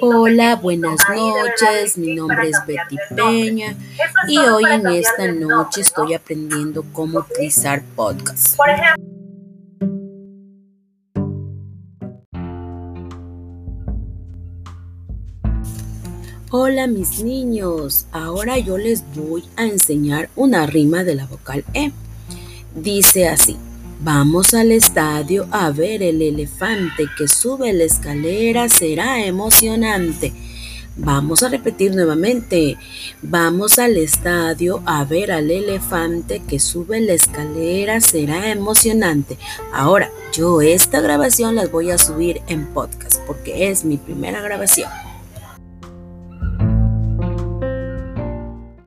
Hola, buenas noches. Mi nombre es Betty Peña y hoy en esta noche estoy aprendiendo cómo utilizar podcast. Hola mis niños, ahora yo les voy a enseñar una rima de la vocal E. Dice así. Vamos al estadio a ver el elefante que sube la escalera, será emocionante. Vamos a repetir nuevamente. Vamos al estadio a ver al elefante que sube la escalera, será emocionante. Ahora, yo esta grabación las voy a subir en podcast porque es mi primera grabación.